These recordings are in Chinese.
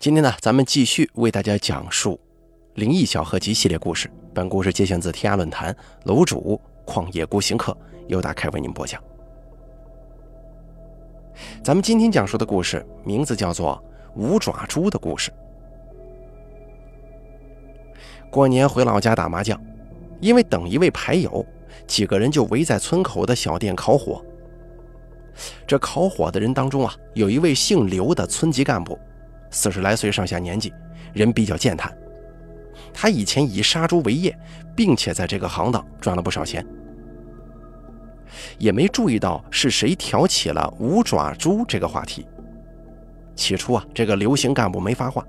今天呢，咱们继续为大家讲述《灵异小合集》系列故事。本故事节选自天涯论坛楼主旷野孤行客，由大开为您播讲。咱们今天讲述的故事名字叫做《五爪猪的故事》。过年回老家打麻将，因为等一位牌友，几个人就围在村口的小店烤火。这烤火的人当中啊，有一位姓刘的村级干部，四十来岁上下年纪，人比较健谈。他以前以杀猪为业，并且在这个行当赚了不少钱。也没注意到是谁挑起了“五爪猪”这个话题。起初啊，这个刘姓干部没发话。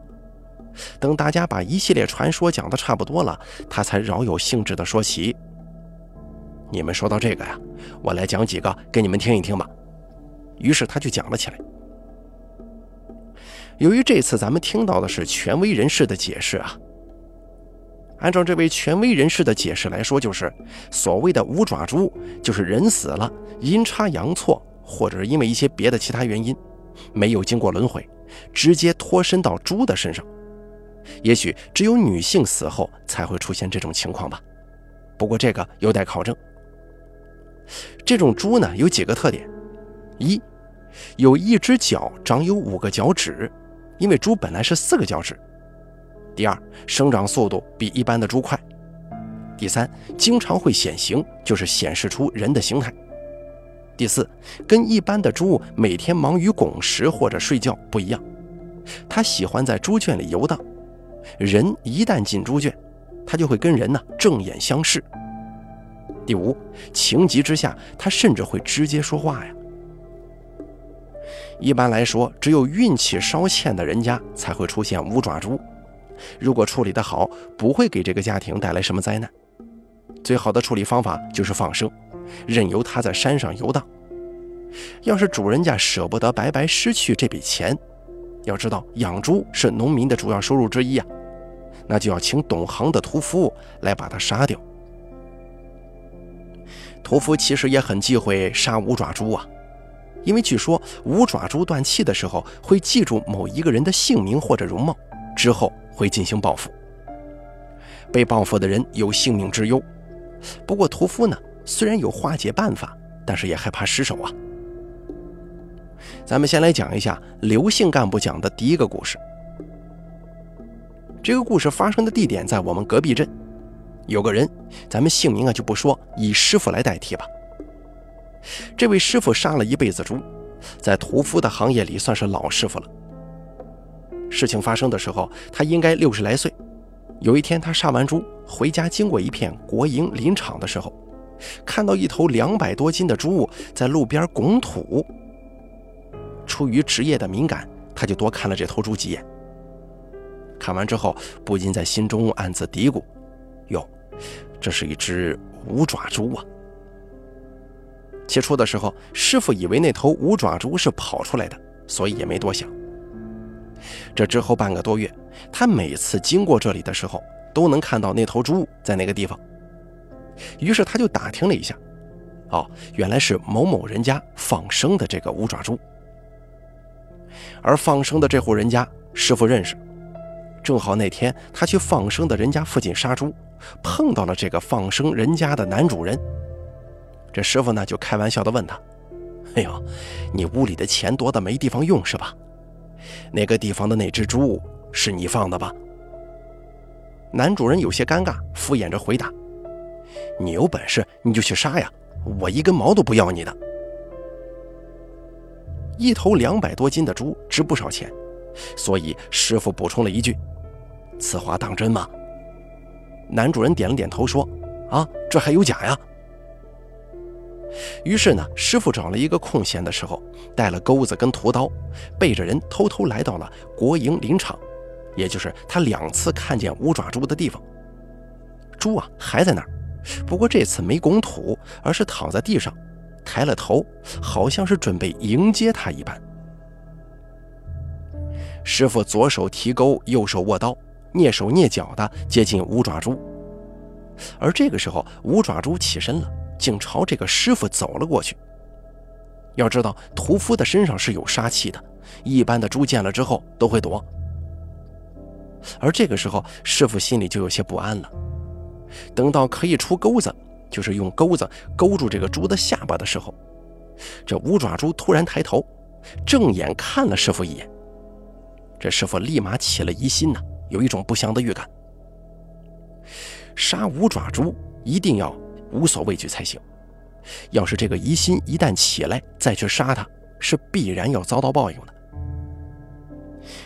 等大家把一系列传说讲的差不多了，他才饶有兴致地说起：“你们说到这个呀，我来讲几个给你们听一听吧。”于是他就讲了起来。由于这次咱们听到的是权威人士的解释啊，按照这位权威人士的解释来说，就是所谓的五爪猪，就是人死了，阴差阳错，或者是因为一些别的其他原因，没有经过轮回，直接脱身到猪的身上。也许只有女性死后才会出现这种情况吧，不过这个有待考证。这种猪呢，有几个特点：一，有一只脚长有五个脚趾，因为猪本来是四个脚趾。第二，生长速度比一般的猪快。第三，经常会显形，就是显示出人的形态。第四，跟一般的猪每天忙于拱食或者睡觉不一样，它喜欢在猪圈里游荡。人一旦进猪圈，它就会跟人呢正眼相视。第五，情急之下，它甚至会直接说话呀。一般来说，只有运气稍欠的人家才会出现五爪猪。如果处理得好，不会给这个家庭带来什么灾难。最好的处理方法就是放生，任由它在山上游荡。要是主人家舍不得白白失去这笔钱，要知道养猪是农民的主要收入之一啊，那就要请懂行的屠夫来把它杀掉。屠夫其实也很忌讳杀五爪猪啊。因为据说五爪猪断气的时候会记住某一个人的姓名或者容貌，之后会进行报复。被报复的人有性命之忧。不过屠夫呢，虽然有化解办法，但是也害怕失手啊。咱们先来讲一下刘姓干部讲的第一个故事。这个故事发生的地点在我们隔壁镇，有个人，咱们姓名啊就不说，以师傅来代替吧。这位师傅杀了一辈子猪，在屠夫的行业里算是老师傅了。事情发生的时候，他应该六十来岁。有一天，他杀完猪回家，经过一片国营林场的时候，看到一头两百多斤的猪在路边拱土。出于职业的敏感，他就多看了这头猪几眼。看完之后，不禁在心中暗自嘀咕：“哟，这是一只五爪猪啊！”起初的时候，师傅以为那头五爪猪是跑出来的，所以也没多想。这之后半个多月，他每次经过这里的时候，都能看到那头猪在那个地方。于是他就打听了一下，哦，原来是某某人家放生的这个五爪猪。而放生的这户人家，师傅认识。正好那天他去放生的人家附近杀猪，碰到了这个放生人家的男主人。这师傅呢，就开玩笑地问他：“哎呦，你屋里的钱多的没地方用是吧？那个地方的那只猪是你放的吧？”男主人有些尴尬，敷衍着回答：“你有本事你就去杀呀，我一根毛都不要你的。”一头两百多斤的猪值不少钱，所以师傅补充了一句：“此话当真吗？”男主人点了点头说：“啊，这还有假呀。”于是呢，师傅找了一个空闲的时候，带了钩子跟屠刀，背着人偷偷来到了国营林场，也就是他两次看见五爪猪的地方。猪啊还在那儿，不过这次没拱土，而是躺在地上，抬了头，好像是准备迎接他一般。师傅左手提钩，右手握刀，蹑手蹑脚地接近五爪猪，而这个时候，五爪猪起身了。竟朝这个师傅走了过去。要知道，屠夫的身上是有杀气的，一般的猪见了之后都会躲。而这个时候，师傅心里就有些不安了。等到可以出钩子，就是用钩子勾住这个猪的下巴的时候，这五爪猪突然抬头，正眼看了师傅一眼。这师傅立马起了疑心呐，有一种不祥的预感。杀五爪猪一定要无所畏惧才行。要是这个疑心一旦起来，再去杀他，是必然要遭到报应的。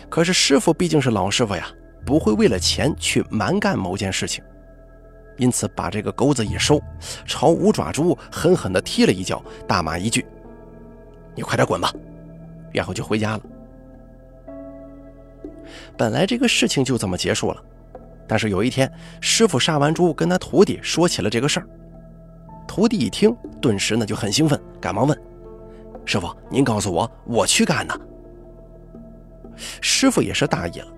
可是师傅毕竟是老师傅呀，不会为了钱去蛮干某件事情，因此把这个钩子一收，朝五爪猪狠狠地踢了一脚，大骂一句：“你快点滚吧！”然后就回家了。本来这个事情就这么结束了，但是有一天，师傅杀完猪，跟他徒弟说起了这个事儿。徒弟一听，顿时呢就很兴奋，赶忙问：“师傅，您告诉我，我去干呢？”师傅也是大意了，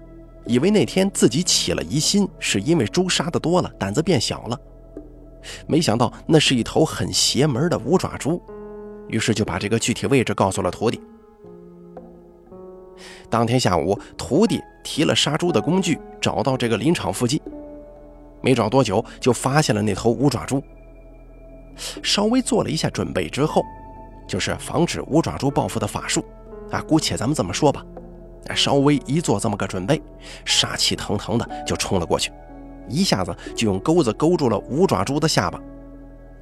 以为那天自己起了疑心，是因为猪杀的多了，胆子变小了。没想到那是一头很邪门的五爪猪，于是就把这个具体位置告诉了徒弟。当天下午，徒弟提了杀猪的工具，找到这个林场附近，没找多久就发现了那头五爪猪。稍微做了一下准备之后，就是防止五爪猪报复的法术啊，姑且咱们这么说吧。稍微一做这么个准备，杀气腾腾的就冲了过去，一下子就用钩子勾住了五爪猪的下巴，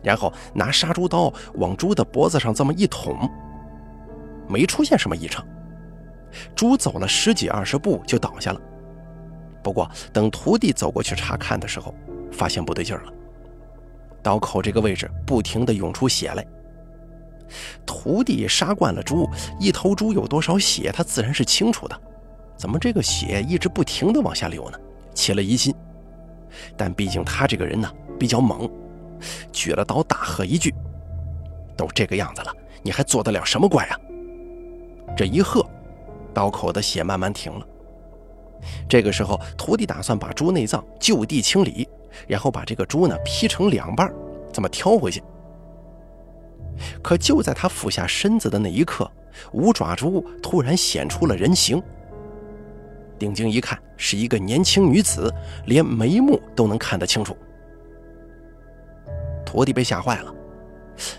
然后拿杀猪刀往猪的脖子上这么一捅，没出现什么异常，猪走了十几二十步就倒下了。不过等徒弟走过去查看的时候，发现不对劲了，刀口这个位置不停地涌出血来。徒弟杀惯了猪，一头猪有多少血，他自然是清楚的。怎么这个血一直不停的往下流呢？起了疑心。但毕竟他这个人呢比较猛，举了刀大喝一句：“都这个样子了，你还做得了什么怪啊？”这一喝，刀口的血慢慢停了。这个时候，徒弟打算把猪内脏就地清理，然后把这个猪呢劈成两半，这么挑回去。可就在他俯下身子的那一刻，五爪猪突然显出了人形。定睛一看，是一个年轻女子，连眉目都能看得清楚。徒弟被吓坏了，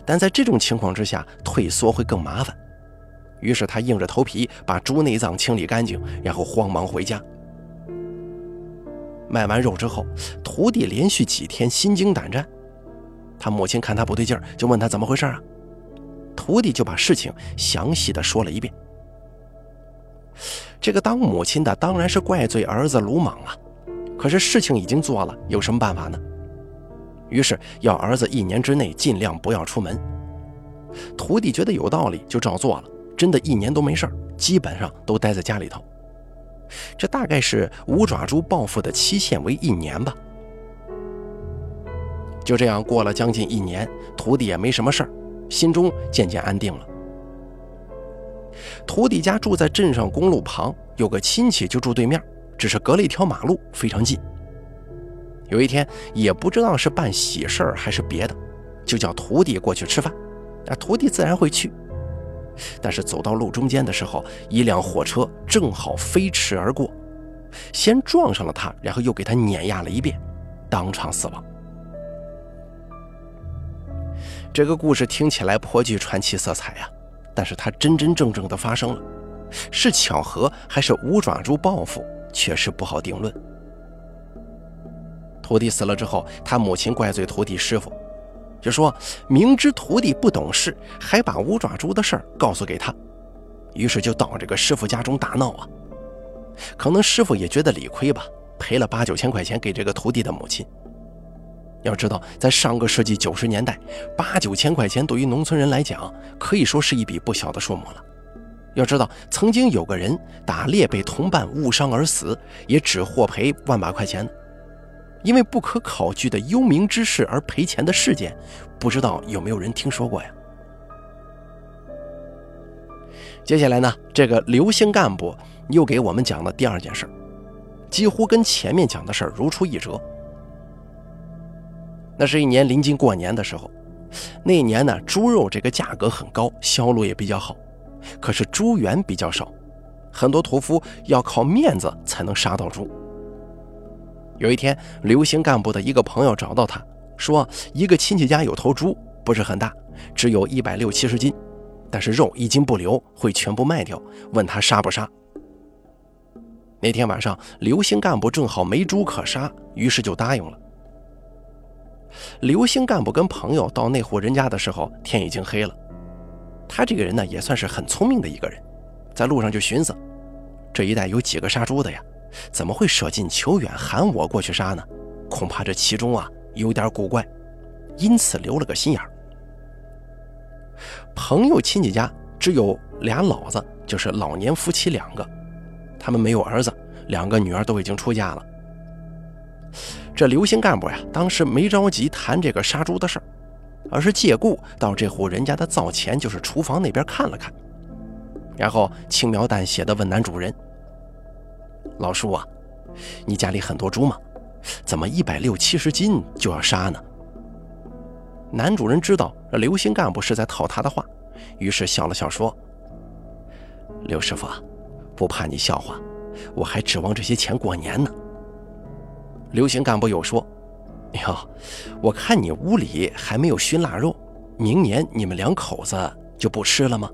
但在这种情况之下，退缩会更麻烦。于是他硬着头皮把猪内脏清理干净，然后慌忙回家。卖完肉之后，徒弟连续几天心惊胆战。他母亲看他不对劲儿，就问他怎么回事啊？徒弟就把事情详细的说了一遍。这个当母亲的当然是怪罪儿子鲁莽啊，可是事情已经做了，有什么办法呢？于是要儿子一年之内尽量不要出门。徒弟觉得有道理，就照做了。真的，一年都没事儿，基本上都待在家里头。这大概是五爪猪报复的期限为一年吧。就这样过了将近一年，徒弟也没什么事儿，心中渐渐安定了。徒弟家住在镇上公路旁，有个亲戚就住对面，只是隔了一条马路，非常近。有一天，也不知道是办喜事儿还是别的，就叫徒弟过去吃饭。啊，徒弟自然会去。但是走到路中间的时候，一辆火车正好飞驰而过，先撞上了他，然后又给他碾压了一遍，当场死亡。这个故事听起来颇具传奇色彩呀，但是它真真正正的发生了，是巧合还是五爪猪报复，确实不好定论。徒弟死了之后，他母亲怪罪徒弟师傅，就说明知徒弟不懂事，还把五爪猪的事儿告诉给他，于是就到这个师傅家中大闹啊。可能师傅也觉得理亏吧，赔了八九千块钱给这个徒弟的母亲。要知道，在上个世纪九十年代，八九千块钱对于农村人来讲，可以说是一笔不小的数目了。要知道，曾经有个人打猎被同伴误伤而死，也只获赔万把块钱。因为不可考据的幽冥之事而赔钱的事件，不知道有没有人听说过呀？接下来呢，这个刘姓干部又给我们讲了第二件事，几乎跟前面讲的事儿如出一辙。那是一年临近过年的时候，那一年呢，猪肉这个价格很高，销路也比较好，可是猪源比较少，很多屠夫要靠面子才能杀到猪，有一天，刘星干部的一个朋友找到他，说一个亲戚家有头猪，不是很大，只有一百六七十斤，但是肉一斤不留，会全部卖掉，问他杀不杀。那天晚上，刘星干部正好没猪可杀，于是就答应了。刘星干部跟朋友到那户人家的时候，天已经黑了。他这个人呢，也算是很聪明的一个人，在路上就寻思，这一带有几个杀猪的呀？怎么会舍近求远喊我过去杀呢？恐怕这其中啊有点古怪，因此留了个心眼儿。朋友亲戚家只有俩老子，就是老年夫妻两个，他们没有儿子，两个女儿都已经出嫁了。这刘姓干部呀，当时没着急谈这个杀猪的事儿，而是借故到这户人家的灶前，就是厨房那边看了看，然后轻描淡写的问男主人。老叔啊，你家里很多猪吗？怎么一百六七十斤就要杀呢？男主人知道刘姓干部是在套他的话，于是笑了笑说：“刘师傅，啊不怕你笑话，我还指望这些钱过年呢。”刘姓干部又说：“哟，我看你屋里还没有熏腊肉，明年你们两口子就不吃了吗？”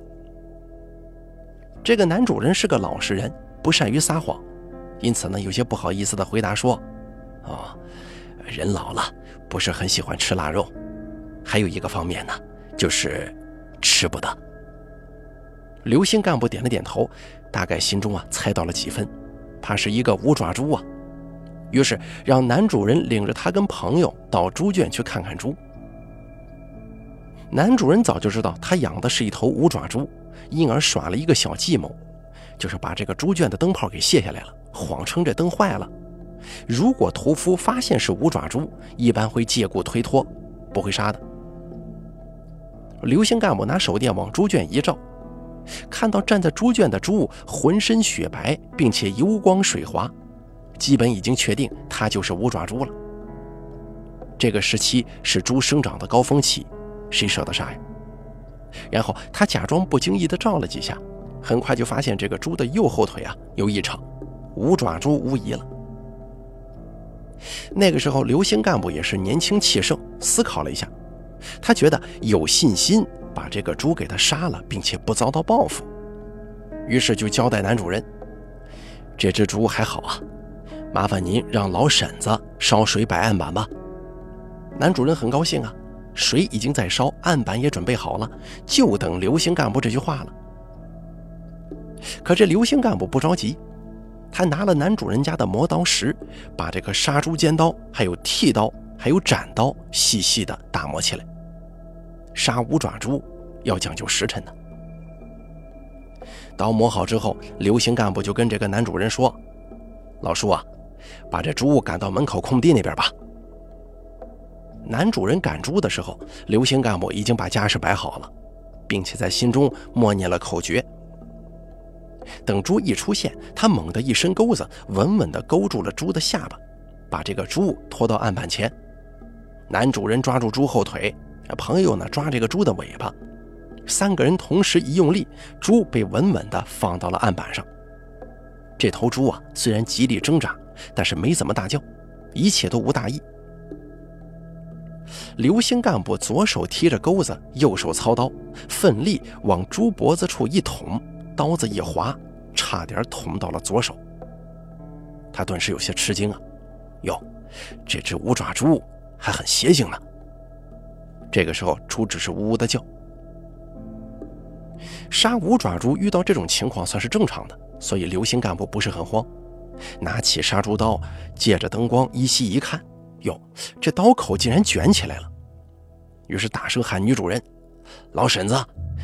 这个男主人是个老实人，不善于撒谎。因此呢，有些不好意思的回答说：“哦，人老了不是很喜欢吃腊肉，还有一个方面呢，就是吃不得。”刘姓干部点了点头，大概心中啊猜到了几分，怕是一个五爪猪啊，于是让男主人领着他跟朋友到猪圈去看看猪。男主人早就知道他养的是一头五爪猪，因而耍了一个小计谋，就是把这个猪圈的灯泡给卸下来了。谎称这灯坏了，如果屠夫发现是五爪猪，一般会借故推脱，不会杀的。刘姓干部拿手电往猪圈一照，看到站在猪圈的猪浑身雪白，并且油光水滑，基本已经确定它就是五爪猪了。这个时期是猪生长的高峰期，谁舍得杀呀？然后他假装不经意地照了几下，很快就发现这个猪的右后腿啊有异常。五爪猪无疑了。那个时候，刘星干部也是年轻气盛，思考了一下，他觉得有信心把这个猪给他杀了，并且不遭到报复，于是就交代男主人：“这只猪还好啊，麻烦您让老婶子烧水摆案板吧。”男主人很高兴啊，水已经在烧，案板也准备好了，就等刘星干部这句话了。可这刘星干部不着急。他拿了男主人家的磨刀石，把这个杀猪尖刀、还有剃刀、还有斩刀细细的打磨起来。杀五爪猪要讲究时辰的。刀磨好之后，刘姓干部就跟这个男主人说：“老叔啊，把这猪赶到门口空地那边吧。”男主人赶猪的时候，刘姓干部已经把家事摆好了，并且在心中默念了口诀。等猪一出现，他猛地一伸钩子，稳稳地勾住了猪的下巴，把这个猪拖到案板前。男主人抓住猪后腿，朋友呢抓这个猪的尾巴，三个人同时一用力，猪被稳稳地放到了案板上。这头猪啊，虽然极力挣扎，但是没怎么大叫，一切都无大意。刘姓干部左手提着钩子，右手操刀，奋力往猪脖子处一捅。刀子一划，差点捅到了左手。他顿时有些吃惊啊！哟，这只五爪猪还很邪性呢。这个时候，猪只是呜呜的叫。杀五爪猪遇到这种情况算是正常的，所以刘姓干部不是很慌，拿起杀猪刀，借着灯光依稀一看，哟，这刀口竟然卷起来了。于是大声喊女主人：“老婶子，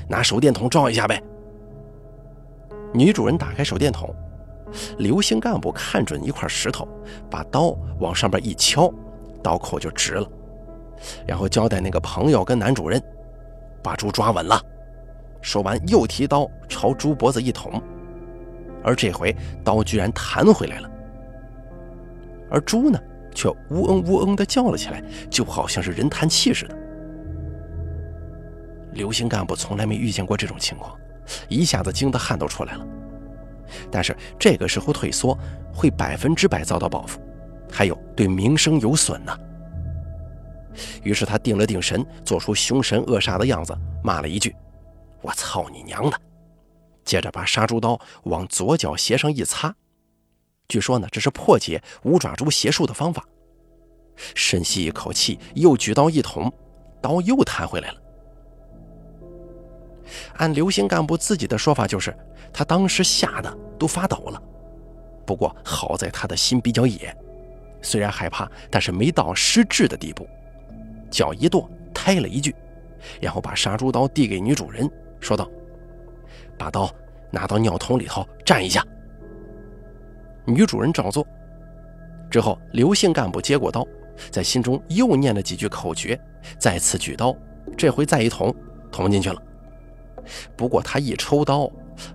拿手电筒照一下呗。”女主人打开手电筒，刘姓干部看准一块石头，把刀往上边一敲，刀口就直了。然后交代那个朋友跟男主人，把猪抓稳了。说完，又提刀朝猪脖子一捅，而这回刀居然弹回来了。而猪呢，却呜嗯呜嗯的叫了起来，就好像是人叹气似的。刘星干部从来没遇见过这种情况。一下子惊得汗都出来了，但是这个时候退缩会百分之百遭到报复，还有对名声有损呢。于是他定了定神，做出凶神恶煞的样子，骂了一句：“我操你娘的！”接着把杀猪刀往左脚鞋上一擦，据说呢，这是破解五爪猪邪术的方法。深吸一口气，又举刀一捅，刀又弹回来了。按刘星干部自己的说法，就是他当时吓得都发抖了。不过好在他的心比较野，虽然害怕，但是没到失智的地步。脚一跺，抬了一句，然后把杀猪刀递给女主人，说道：“把刀拿到尿桶里头蘸一下。”女主人照做。之后，刘姓干部接过刀，在心中又念了几句口诀，再次举刀，这回再一捅，捅进去了。不过他一抽刀，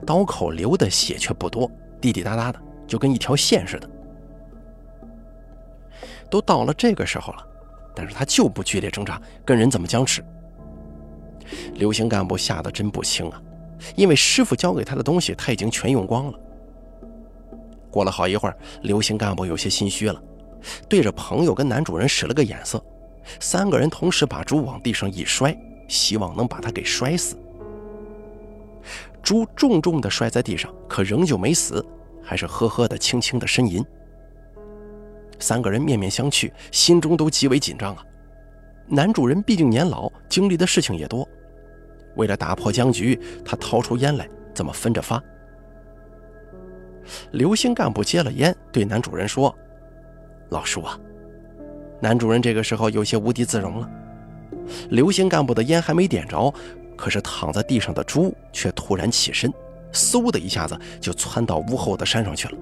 刀口流的血却不多，滴滴答答的，就跟一条线似的。都到了这个时候了。但是他就不剧烈挣扎，跟人怎么僵持？刘星干部吓得真不轻啊，因为师傅交给他的东西他已经全用光了。过了好一会儿，刘星干部有些心虚了，对着朋友跟男主人使了个眼色，三个人同时把猪往地上一摔，希望能把他给摔死。猪重重地摔在地上，可仍旧没死，还是呵呵的轻轻的呻吟。三个人面面相觑，心中都极为紧张啊。男主人毕竟年老，经历的事情也多，为了打破僵局，他掏出烟来，怎么分着发。刘星干部接了烟，对男主人说：“老叔啊。”男主人这个时候有些无地自容了。刘星干部的烟还没点着，可是躺在地上的猪却突然起身，嗖的一下子就窜到屋后的山上去了，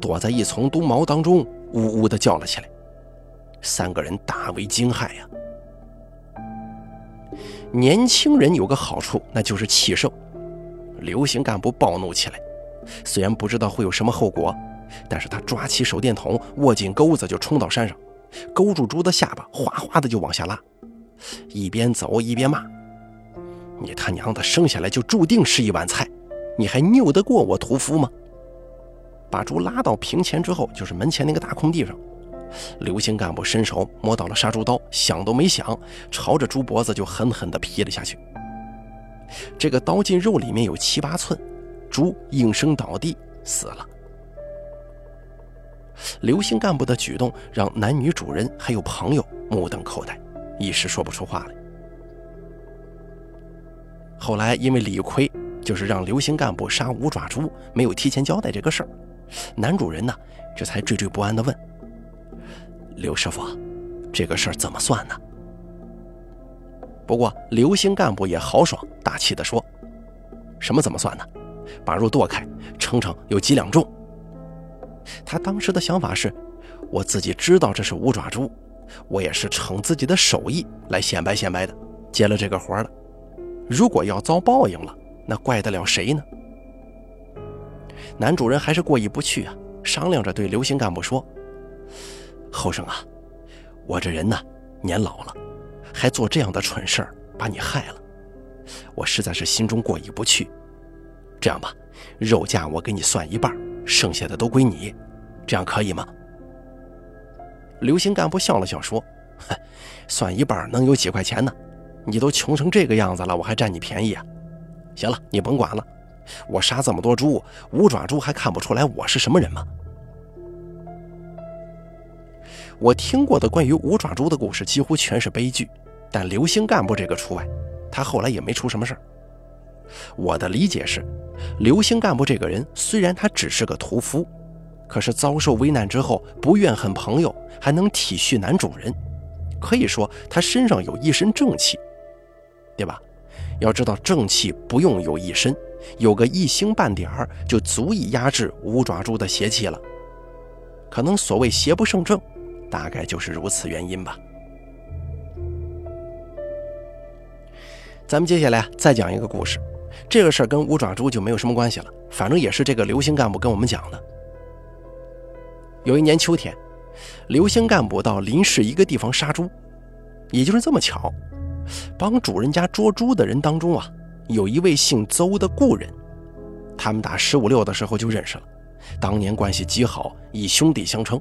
躲在一丛冬茅当中。呜呜地叫了起来，三个人大为惊骇呀。年轻人有个好处，那就是气盛。刘行干部暴怒起来，虽然不知道会有什么后果，但是他抓起手电筒，握紧钩子就冲到山上，勾住猪的下巴，哗哗的就往下拉，一边走一边骂：“你他娘的生下来就注定是一碗菜，你还拗得过我屠夫吗？”把猪拉到平前之后，就是门前那个大空地上。刘姓干部伸手摸到了杀猪刀，想都没想，朝着猪脖子就狠狠地劈了下去。这个刀进肉里面有七八寸，猪应声倒地死了。刘姓干部的举动让男女主人还有朋友目瞪口呆，一时说不出话来。后来因为理亏，就是让刘姓干部杀五爪猪，没有提前交代这个事儿。男主人呢，这才惴惴不安地问：“刘师傅，这个事儿怎么算呢？”不过刘星干部也豪爽大气地说：“什么怎么算呢？把肉剁开，称称有几两重。”他当时的想法是：我自己知道这是五爪猪，我也是逞自己的手艺来显摆显摆的，接了这个活了。如果要遭报应了，那怪得了谁呢？男主人还是过意不去啊，商量着对刘姓干部说：“后生啊，我这人呢年老了，还做这样的蠢事儿，把你害了，我实在是心中过意不去。这样吧，肉价我给你算一半，剩下的都归你，这样可以吗？” 刘姓干部笑了笑说：“，算一半能有几块钱呢？你都穷成这个样子了，我还占你便宜啊？行了，你甭管了。”我杀这么多猪，五爪猪还看不出来我是什么人吗？我听过的关于五爪猪的故事几乎全是悲剧，但刘星干部这个除外，他后来也没出什么事儿。我的理解是，刘星干部这个人虽然他只是个屠夫，可是遭受危难之后不怨恨朋友，还能体恤男主人，可以说他身上有一身正气，对吧？要知道正气不用有一身。有个一星半点儿，就足以压制五爪猪的邪气了。可能所谓邪不胜正，大概就是如此原因吧。咱们接下来再讲一个故事，这个事儿跟五爪猪就没有什么关系了，反正也是这个刘星干部跟我们讲的。有一年秋天，刘星干部到邻市一个地方杀猪，也就是这么巧，帮主人家捉猪的人当中啊。有一位姓邹的故人，他们打十五六的时候就认识了，当年关系极好，以兄弟相称。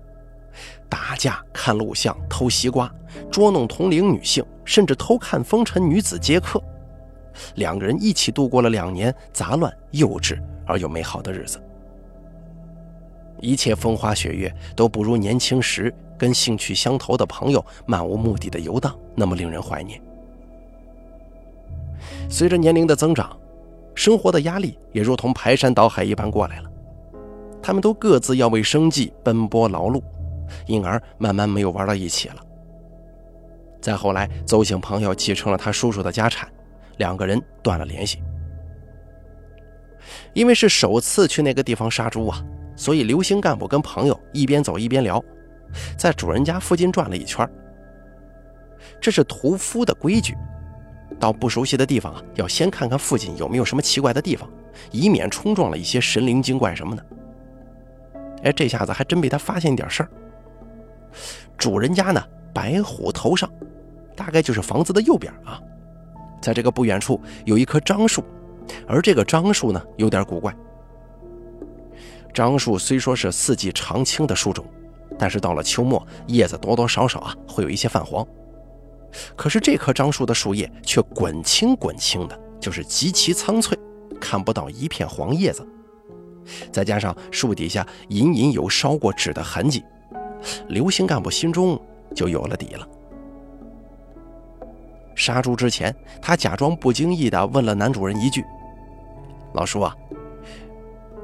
打架、看录像、偷西瓜、捉弄同龄女性，甚至偷看风尘女子接客。两个人一起度过了两年杂乱、幼稚而又美好的日子。一切风花雪月都不如年轻时跟兴趣相投的朋友漫无目的的游荡那么令人怀念。随着年龄的增长，生活的压力也如同排山倒海一般过来了。他们都各自要为生计奔波劳碌，因而慢慢没有玩到一起了。再后来，邹醒朋友继承了他叔叔的家产，两个人断了联系。因为是首次去那个地方杀猪啊，所以刘星干部跟朋友一边走一边聊，在主人家附近转了一圈。这是屠夫的规矩，到不熟悉的地方啊，要先看看附近有没有什么奇怪的地方，以免冲撞了一些神灵精怪什么的。哎，这下子还真被他发现一点事儿。主人家呢，白虎头上，大概就是房子的右边啊，在这个不远处有一棵樟树。而这个樟树呢，有点古怪。樟树虽说是四季常青的树种，但是到了秋末，叶子多多少少啊会有一些泛黄。可是这棵樟树的树叶却滚青滚青的，就是极其苍翠，看不到一片黄叶子。再加上树底下隐隐有烧过纸的痕迹，刘星干部心中就有了底了。杀猪之前，他假装不经意地问了男主人一句：“老叔啊，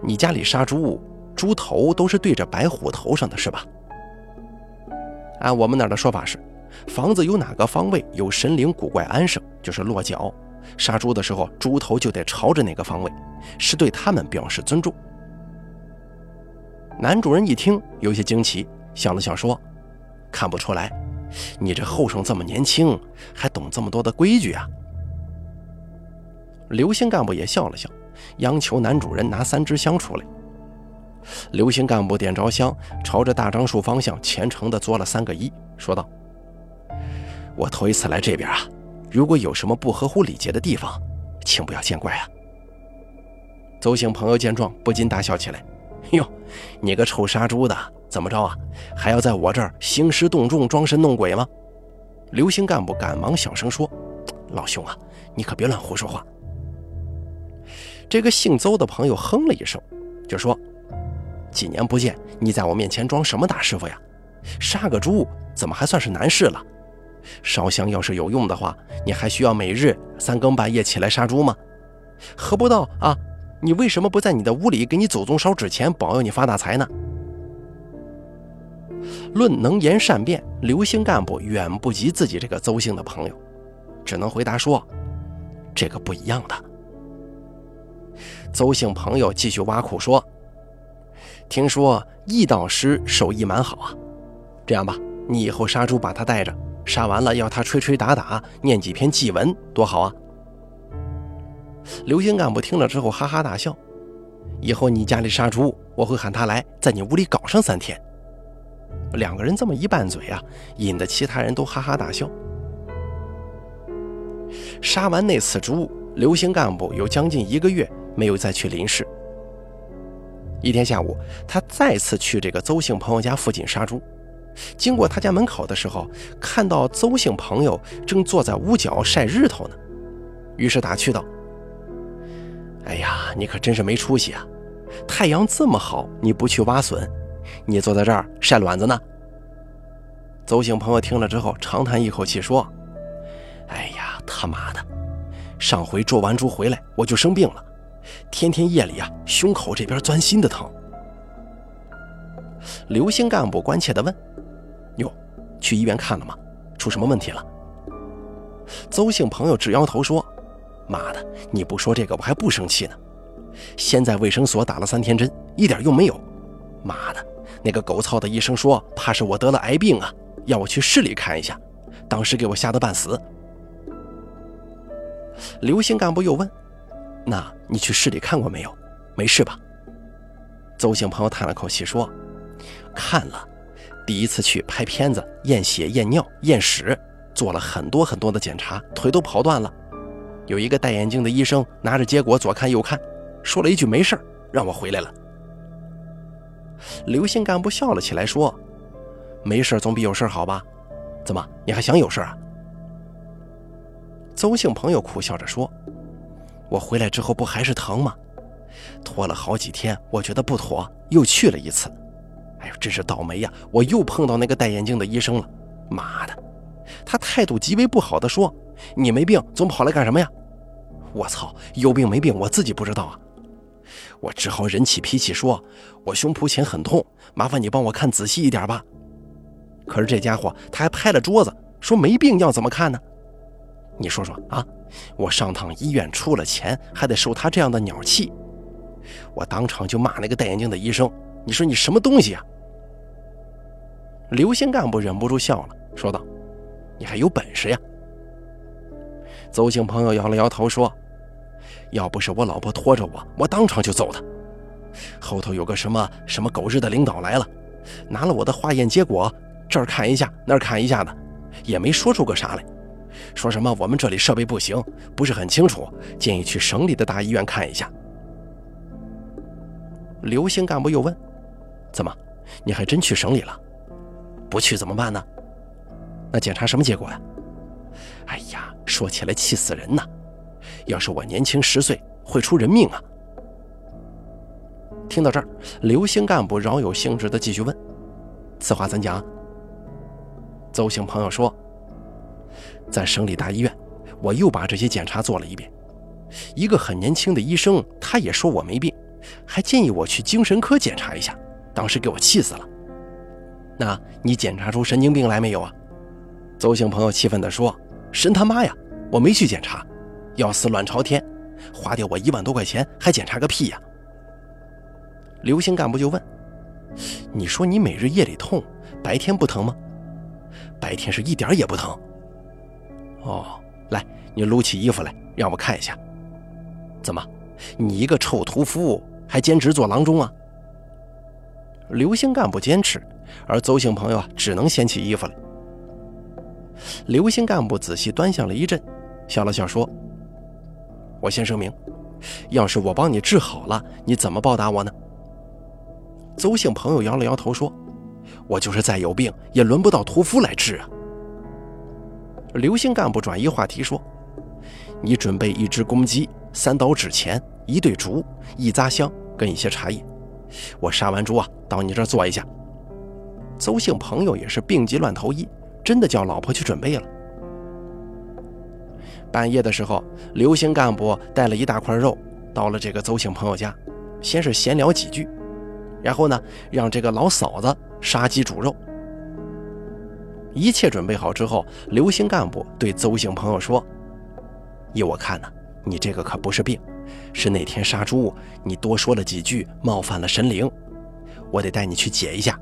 你家里杀猪，猪头都是对着白虎头上的是吧？”按我们那儿的说法是，房子有哪个方位有神灵古怪安生，就是落脚，杀猪的时候猪头就得朝着哪个方位，是对他们表示尊重。男主人一听有些惊奇，想了想说：“看不出来。”你这后生这么年轻，还懂这么多的规矩啊？刘星干部也笑了笑，央求男主人拿三支香出来。刘星干部点着香，朝着大樟树方向虔诚地作了三个揖，说道：“我头一次来这边啊，如果有什么不合乎礼节的地方，请不要见怪啊。”邹姓朋友见状，不禁大笑起来：“哟，你个臭杀猪的！”怎么着啊？还要在我这儿兴师动众、装神弄鬼吗？刘星干部赶忙小声说：“老兄啊，你可别乱胡说话。”这个姓邹的朋友哼了一声，就说：“几年不见，你在我面前装什么大师傅呀？杀个猪怎么还算是难事了？烧香要是有用的话，你还需要每日三更半夜起来杀猪吗？何不到啊？你为什么不在你的屋里给你祖宗烧纸钱，保佑你发大财呢？”论能言善辩，刘姓干部远不及自己这个邹姓的朋友，只能回答说：“这个不一样的。”邹姓朋友继续挖苦说：“听说易导师手艺蛮好啊，这样吧，你以后杀猪把他带着，杀完了要他吹吹打打，念几篇祭文，多好啊！”刘姓干部听了之后哈哈大笑：“以后你家里杀猪，我会喊他来，在你屋里搞上三天。”两个人这么一拌嘴啊，引得其他人都哈哈大笑。杀完那次猪，刘星干部有将近一个月没有再去林氏。一天下午，他再次去这个邹姓朋友家附近杀猪，经过他家门口的时候，看到邹姓朋友正坐在屋角晒日头呢，于是打趣道：“哎呀，你可真是没出息啊！太阳这么好，你不去挖笋？”你坐在这儿晒卵子呢？邹姓朋友听了之后长叹一口气说：“哎呀，他妈的！上回捉完猪回来我就生病了，天天夜里啊胸口这边钻心的疼。”刘姓干部关切地问：“，去医院看了吗？出什么问题了？”邹姓朋友直摇头说：“妈的，你不说这个我还不生气呢。先在卫生所打了三天针，一点用没有。妈的！”那个狗操的医生说，怕是我得了癌病啊，要我去市里看一下。当时给我吓得半死。刘姓干部又问：“那你去市里看过没有？没事吧？”邹姓朋友叹了口气说：“看了，第一次去拍片子，验血、验尿、验屎，做了很多很多的检查，腿都跑断了。有一个戴眼镜的医生拿着结果左看右看，说了一句没事让我回来了。”刘姓干部笑了起来，说：“没事总比有事好吧？怎么，你还想有事啊？邹姓朋友苦笑着说：“我回来之后不还是疼吗？拖了好几天，我觉得不妥，又去了一次。哎呦，真是倒霉呀！我又碰到那个戴眼镜的医生了。妈的，他态度极为不好的说：‘你没病，总跑来干什么呀？’我操，有病没病我自己不知道啊！我只好忍起脾气说：‘我胸脯前很痛，麻烦你帮我看仔细一点吧。’可是这家伙他还拍了桌子，说没病要怎么看呢？你说说啊！我上趟医院出了钱，还得受他这样的鸟气，我当场就骂那个戴眼镜的医生。你说你什么东西啊？刘姓干部忍不住笑了，说道：“你还有本事呀？”邹姓朋友摇了摇头说：“要不是我老婆拖着我，我当场就揍他。后头有个什么什么狗日的领导来了，拿了我的化验结果。”这儿看一下，那儿看一下的，也没说出个啥来。说什么我们这里设备不行，不是很清楚，建议去省里的大医院看一下。刘姓干部又问：“怎么，你还真去省里了？不去怎么办呢？那检查什么结果呀？”哎呀，说起来气死人呐！要是我年轻十岁，会出人命啊！听到这儿，刘姓干部饶有兴致地继续问：“此话怎讲？”邹姓朋友说：“在省里大医院，我又把这些检查做了一遍。一个很年轻的医生，他也说我没病，还建议我去精神科检查一下。当时给我气死了。那你检查出神经病来没有啊？”邹姓朋友气愤地说：“神他妈呀！我没去检查，要死卵朝天，花掉我一万多块钱，还检查个屁呀！”刘姓干部就问：“你说你每日夜里痛，白天不疼吗？”白天是一点也不疼。哦，来，你撸起衣服来，让我看一下。怎么，你一个臭屠夫还兼职做郎中啊？刘姓干部坚持，而邹姓朋友啊，只能掀起衣服来。刘姓干部仔细端详了一阵，笑了笑说：“我先声明，要是我帮你治好了，你怎么报答我呢？”邹姓朋友摇了摇头说。我就是再有病，也轮不到屠夫来治啊！刘姓干部转移话题说：“你准备一只公鸡、三刀纸钱、一对竹、一扎香跟一些茶叶，我杀完猪啊，到你这儿坐一下。”邹姓朋友也是病急乱投医，真的叫老婆去准备了。半夜的时候，刘姓干部带了一大块肉到了这个邹姓朋友家，先是闲聊几句，然后呢，让这个老嫂子。杀鸡煮肉，一切准备好之后，刘姓干部对邹姓朋友说：“依我看呢，你这个可不是病，是那天杀猪你多说了几句，冒犯了神灵，我得带你去解一下。”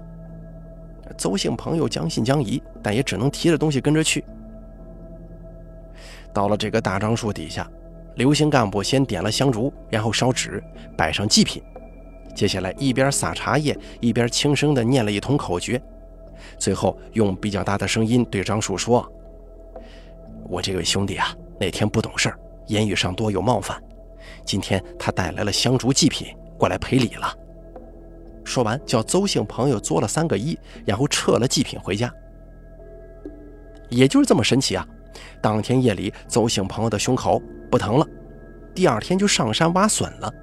邹姓朋友将信将疑，但也只能提着东西跟着去。到了这个大樟树底下，刘姓干部先点了香烛，然后烧纸，摆上祭品。接下来一边撒茶叶，一边轻声地念了一通口诀，最后用比较大的声音对张树说：“我这位兄弟啊，那天不懂事儿，言语上多有冒犯。今天他带来了香烛祭品过来赔礼了。”说完，叫邹姓朋友作了三个揖，然后撤了祭品回家。也就是这么神奇啊！当天夜里，邹姓朋友的胸口不疼了，第二天就上山挖笋了。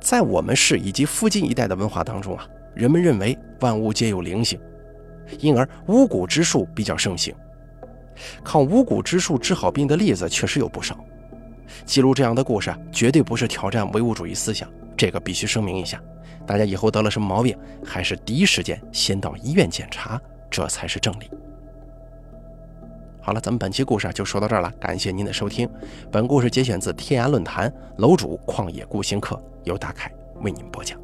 在我们市以及附近一带的文化当中啊，人们认为万物皆有灵性，因而巫蛊之术比较盛行。靠巫蛊之术治好病的例子确实有不少。记录这样的故事，绝对不是挑战唯物主义思想，这个必须声明一下。大家以后得了什么毛病，还是第一时间先到医院检查，这才是正理。好了，咱们本期故事就说到这儿了，感谢您的收听。本故事节选自天涯论坛楼主旷野孤行客，由大凯为您播讲。